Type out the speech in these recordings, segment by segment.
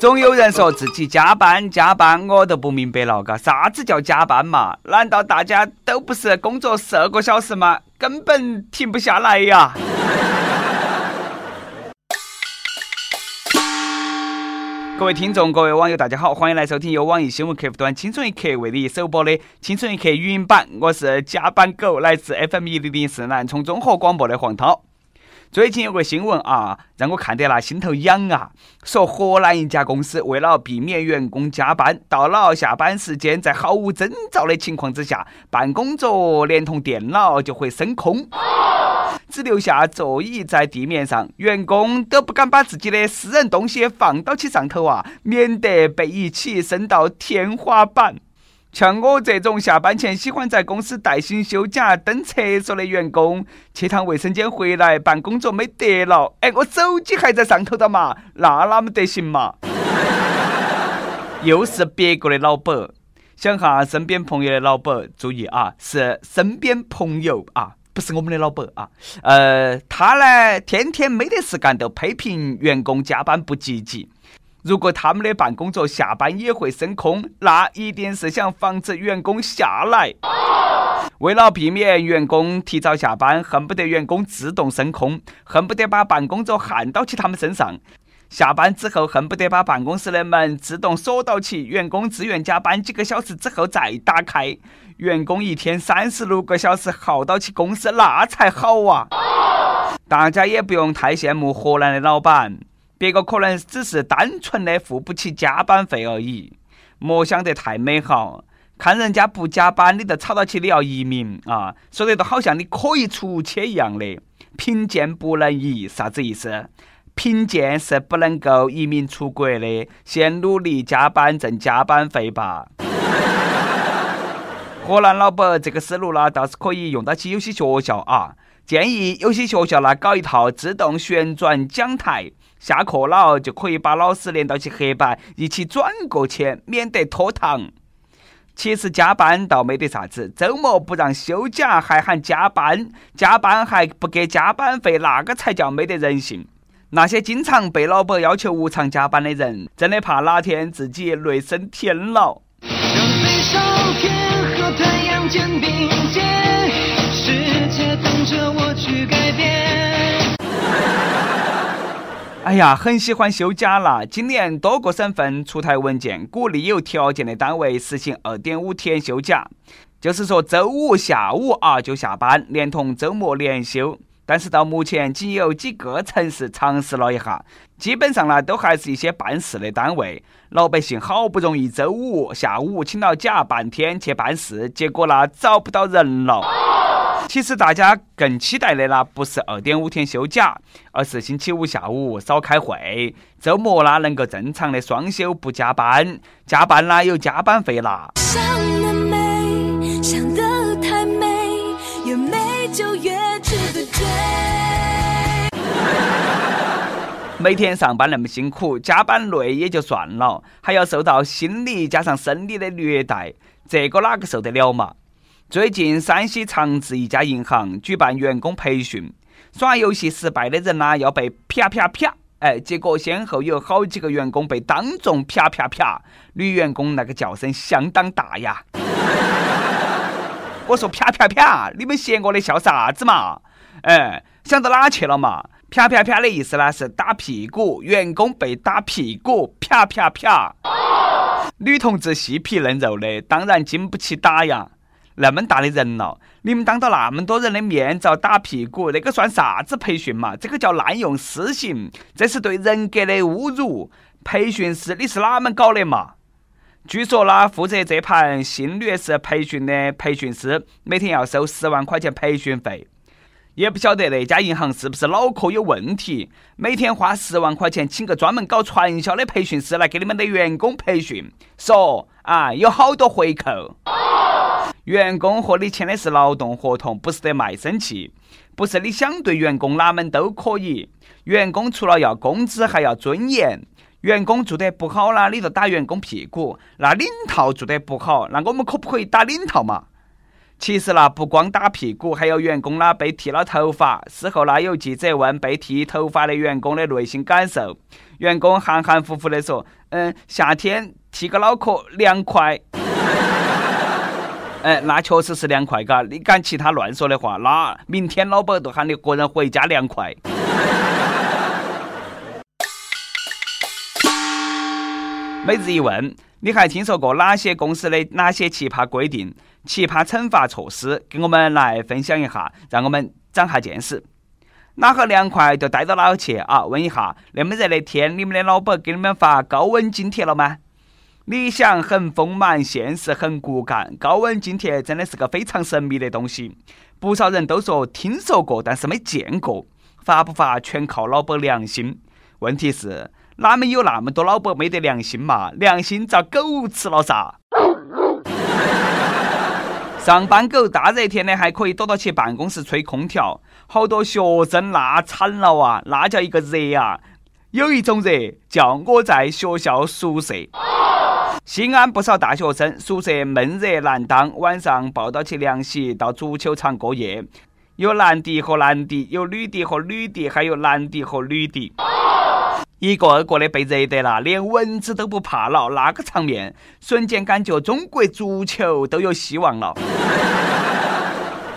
总有人说自己加班加班，我都不明白了，嘎，啥子叫加班嘛？难道大家都不是工作十二个小时吗？根本停不下来呀！各位听众，各位网友，大家好，欢迎来收听由网易新闻客户端“青春一刻”为你首播的《青春一刻》语音版。我是加班狗，来自 FM 一零零四南充综合广播的黄涛。最近有个新闻啊，让我看得那心头痒啊。说河南一家公司为了避免员工加班，到了下班时间，在毫无征兆的情况之下，办公桌连同电脑就会升空。只留下座椅在地面上，员工都不敢把自己的私人东西放到起上头啊，免得被一起升到天花板。像我这种下班前喜欢在公司带薪休假登厕所的员工，去趟卫生间回来，办工作没得了，哎，我手机还在上头的嘛，那哪么得行嘛？又是别个的老板，想哈身边朋友的老板，注意啊，是身边朋友啊。不是我们的老板啊，呃，他呢天天没得事干，都批评员工加班不积极。如果他们的办公桌下班也会升空，那一定是想防止员工下来。为了避免员工提早下班，恨不得员工自动升空，恨不得把办公桌焊到起他们身上。下班之后，恨不得把办公室的门自动锁到起，员工自愿加班几个小时之后再打开。员工一天三十六个小时耗到起公司，那才好啊！大家也不用太羡慕河南的老板，别个可能只是单纯的付不起加班费而已。莫想得太美好，看人家不加班，你都吵到起你要移民啊！说的都好像你可以出去一样的。贫贱不能移，啥子意思？贫贱是不能够移民出国的，先努力加班挣加班费吧。河南老板这个思路呢，倒是可以用到起有些学校啊。建议有些学校呢搞一套自动旋转讲台，下课了就可以把老师连到起黑板一起转过去，免得拖堂。其实加班倒没得啥子，周末不让休假还喊加班，加班还不给加班费，那个才叫没得人性。那些经常被老板要求无偿加班的人，真的怕哪天自己累升天了。肩并肩，世界等着我去改变。哎呀，很喜欢休假了。今年多个省份出台文件，鼓励有条件的单位实行二点五天休假，就是说周五下午啊就下班，连同周末连休。但是到目前，仅有几个城市尝试了一下，基本上呢都还是一些办事的单位。老百姓好不容易周五下午请了假半天去办事，结果呢找不到人了。其实大家更期待的呢不是二点五天休假，而是星期五下午少开会，周末呢能够正常的双休不加班，加班啦有加班费拿。每天上班那么辛苦，加班累也就算了，还要受到心理加上生理的虐待，这个哪个受得了嘛？最近山西长治一家银行举办员工培训，耍游戏失败的人呢要被啪啪啪，哎，结果先后有好几个员工被当众啪啪啪，女员工那个叫声相当大呀。我说啪啪啪，你们嫌我的笑啥子嘛？哎，想到哪去了嘛？啪啪啪的意思呢是打屁股，员工被打屁股，啪啪啪。女同志细皮嫩肉的，当然经不起打呀。那么大的人了，你们当着那么多人的面遭打屁股，那个算啥子培训嘛？这个叫滥用私刑，这是对人格的侮辱。培训师你是哪门搞的嘛？据说呢，负责这盘性虐式培训的培训师，每天要收十万块钱培训费。也不晓得那家银行是不是脑壳有问题，每天花十万块钱请个专门搞传销的培训师来给你们的员工培训，说啊有好多回扣。员工和你签的是劳动合同，不是得卖身契，不是你想对员工哪门都可以。员工除了要工资，还要尊严。员工做得不好啦，你就打员工屁股；那领导做得不好，那我们可不可以打领导嘛？其实呢，不光打屁股，还有员工呢被剃了头发。事后呢，有记者问被剃头发的员工的内心感受，员工含含糊糊的说：“嗯，夏天剃个脑壳凉快。”哎，那确实是凉快，嘎！你敢其他乱说的话，那明天老板都喊你个人回家凉快。每日一问。你还听说过哪些公司的哪些奇葩规定、奇葩惩罚措施？给我们来分享一下，让我们长下见识。哪个凉快就待到哪去啊？问一下，那么热的天，你们的老板给你们发高温津贴了吗？理想很丰满，现实很骨感。高温津贴真的是个非常神秘的东西，不少人都说听说过，但是没见过。发不发全靠老板良心。问题是。哪们有那么多老板没得良心嘛？良心遭狗吃了噻！上班狗大热天的还可以躲到去办公室吹空调，好多学生那惨了啊！那叫一个热啊！有一种热叫我在学校宿舍。西安不少大学生宿舍闷热难当，晚上抱到起凉席到足球场过夜，有男的和男的，有女的和女的，还有男的和女的。一个二个的被热得了，连蚊子都不怕了，那个场面，瞬间感觉中国足球都有希望了。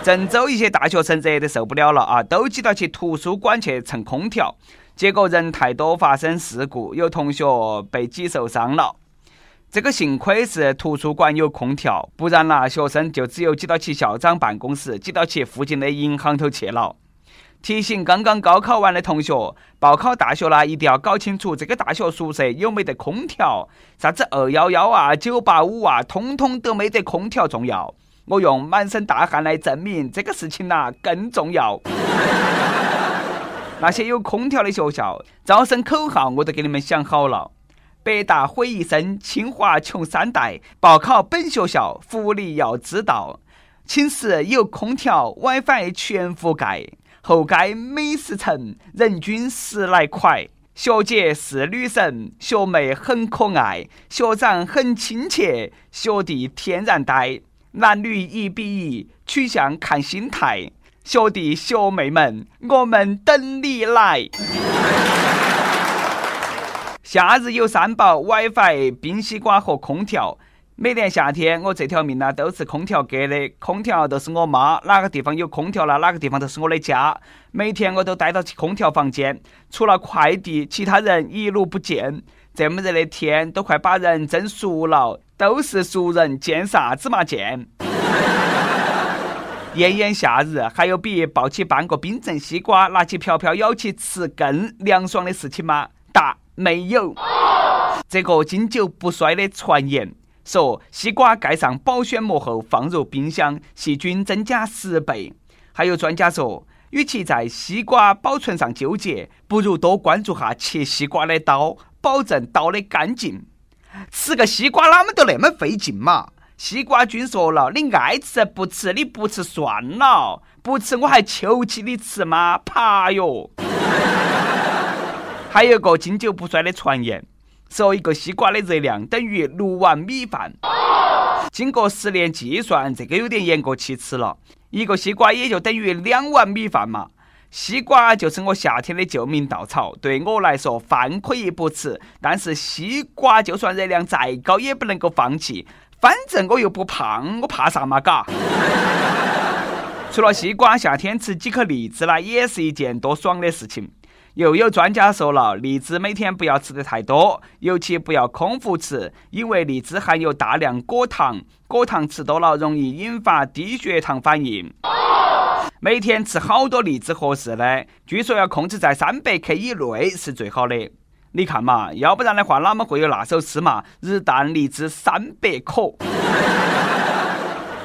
郑州一些大学生热得受不了了啊，都挤到去图书馆去蹭空调，结果人太多发生事故，有同学被挤受伤了。这个幸亏是图书馆有空调，不然啦，学生就只有挤到去校长办公室，挤到去附近的银行头去了。提醒刚刚高考完的同学，报考大学了一定要搞清楚这个大学宿舍有没得空调。啥子二幺幺啊、九八五啊，通通都没得空调重要。我用满身大汗来证明这个事情呐更重要。那些有空调的学校，招生口号我都给你们想好了：北大毁一生，清华穷三代。报考本学校，福利要知道。寝室有空调，WiFi 全覆盖。后街美食城，人均十来块。学姐是女神，学妹很可爱，学长很亲切，学弟天然呆。男女一比一，取向看心态。学弟学妹们，我们等你来。夏日有三宝：WiFi、冰西瓜和空调。每年夏天，我这条命呢都是空调给的，空调都是我妈。哪个地方有空调了，哪个地方都是我的家。每天我都待到空调房间，除了快递，其他人一路不见。这么热的天，都快把人蒸熟了，都是熟人，见啥子嘛见？炎炎夏日，还有比抱起半个冰镇西瓜，拿起瓢瓢舀起吃更凉爽的事情吗？答：没有。这个经久不衰的传言。说西瓜盖上保鲜膜后放入冰箱，细菌增加十倍。还有专家说，与其在西瓜保存上纠结，不如多关注下切西瓜的刀，保证刀的干净。吃个西瓜哪么都那么费劲嘛？西瓜君说了，你爱吃不吃，你不吃算了，不吃我还求起你吃吗？怕哟！还有个经久不衰的传言。说一个西瓜的热量等于六碗米饭，经过十年计算，这个有点言过其实了。一个西瓜也就等于两碗米饭嘛。西瓜就是我夏天的救命稻草，对我来说，饭可以不吃，但是西瓜就算热量再高也不能够放弃。反正我又不胖，我怕啥嘛？嘎。除了西瓜，夏天吃几颗荔枝呢，也是一件多爽的事情。又有专家说了，荔枝每天不要吃的太多，尤其不要空腹吃，因为荔枝含有大量果糖，果糖吃多了容易引发低血糖反应。每天吃好多荔枝合适呢？据说要控制在三百克以内是最好的。你看嘛，要不然的话，哪么会有那首诗嘛？日啖荔枝三百颗。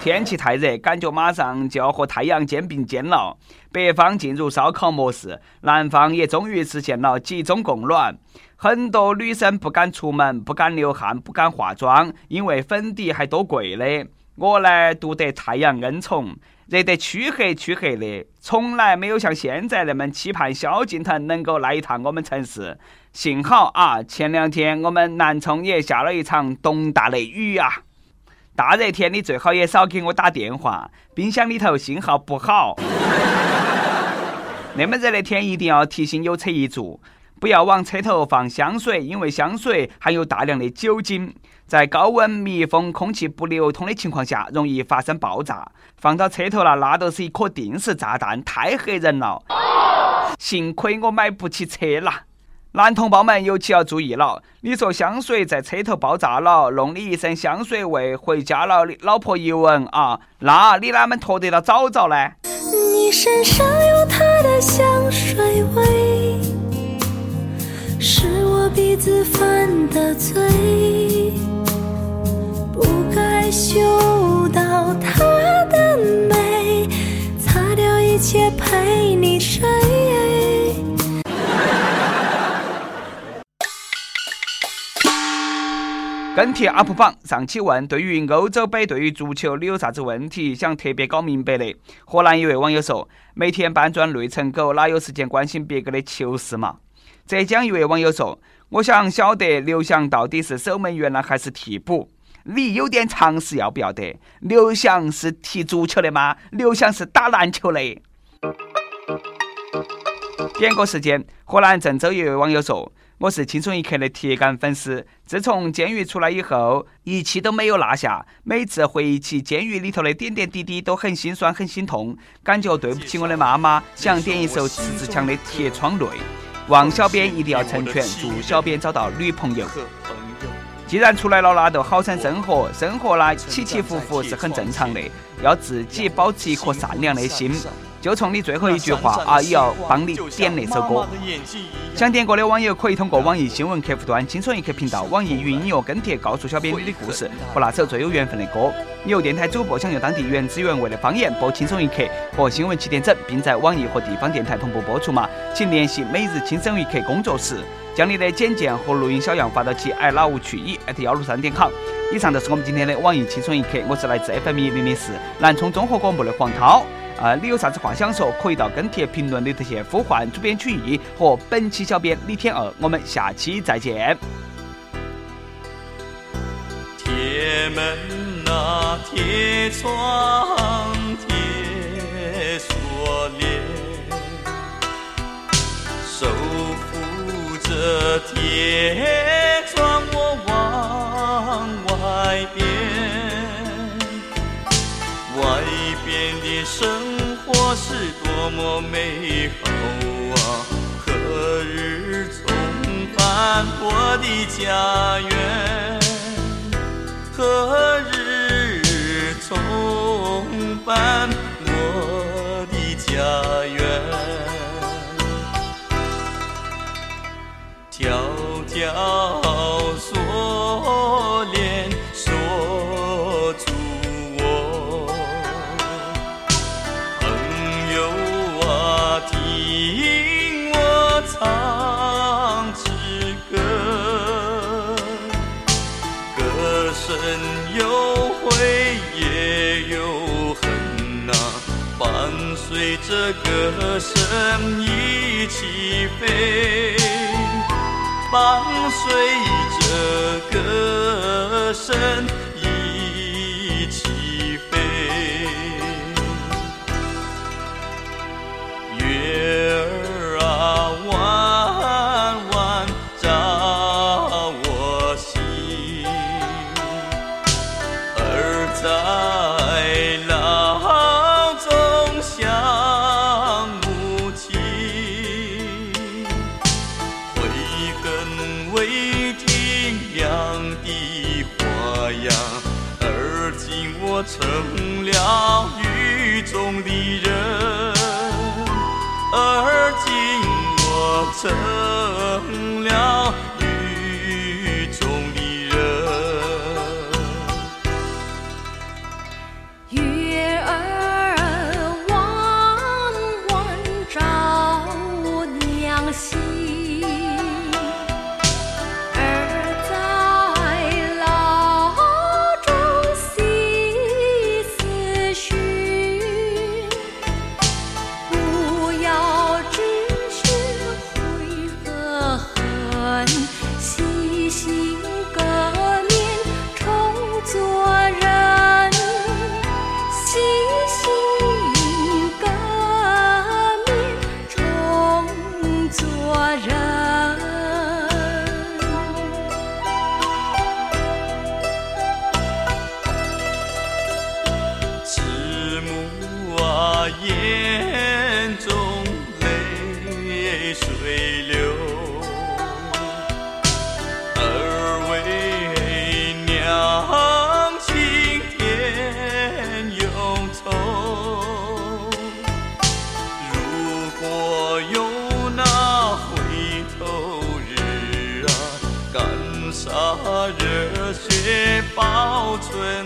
天气太热，感觉马上就要和太阳肩并肩了。北方进入烧烤模式，南方也终于实现了集中供暖。很多女生不敢出门，不敢流汗，不敢化妆，因为粉底还多贵的。我呢，独得太阳恩宠，热得黢黑黢黑的，从来没有像现在那么期盼萧敬腾能够来一趟我们城市。幸好啊，前两天我们南充也下了一场东大的雨啊。大热天你最好也少给我打电话，冰箱里头信号不好。那么热的天，一定要提醒有车一族，不要往车头放香水，因为香水含有大量的酒精，在高温密封、空气不流通的情况下，容易发生爆炸。放到车头了，那都是一颗定时炸弹，太吓人了。幸亏我买不起车了。男同胞们尤其要注意了，你说香水在车头爆炸了，弄你一身香水味，回家了，你老婆一闻啊，那你哪门脱得到早早呢？你身上有他的香水味，是我鼻子犯的罪，不该嗅到他的美，擦掉一切陪你睡。跟帖 UP 榜上期问：对于欧洲杯，对于足球，你有啥子问题想特别搞明白的？河南一位网友说：每天搬砖累成狗，哪有时间关心别个的球事嘛？浙江一位网友说：我想晓得刘翔到底是守门员呢，还是替补？你有点常识要不要得？刘翔是踢足球的吗？刘翔是打篮球的。点歌时间，河南郑州一位网友说。我是轻松一刻的铁杆粉丝，自从监狱出来以后，一期都没有落下。每次回忆起监狱里头的点点滴滴，都很心酸，很心痛，感觉对不起我的妈妈。想点一首迟志强的《铁窗泪》，望小编一定要成全，祝小编找到女朋友。既然出来了，那就好生生活，生活呢起起伏伏是很正常的，要自己保持一颗善良的心。就从你最后一句话，啊，也要帮你点那首歌。想点歌的网友可以通过网易新闻客户端“轻松一刻”频道、网易云音乐跟帖告诉小编你的故事和那首最有缘分的歌。有电台主播想用当地原汁原味的方言播《轻松一刻》和新闻七点整，并在网易和地方电台同步播出吗？请联系每日轻松一刻工作室，将你的简介和录音小样发到其 i love 去一幺六三点 com。以上就是我们今天的网易轻松一刻，我是来自 FM 一零零四南充综合广播的黄涛。啊，你有啥子话想说？可以到跟帖评论里头去呼唤主编曲艺和本期小编李天二。我们下期再见。铁门啊，铁窗，铁锁链，守护着铁窗，我是多么美好啊！何日重返我的家园？何日重返着歌声一起飞，伴随着歌声的也保存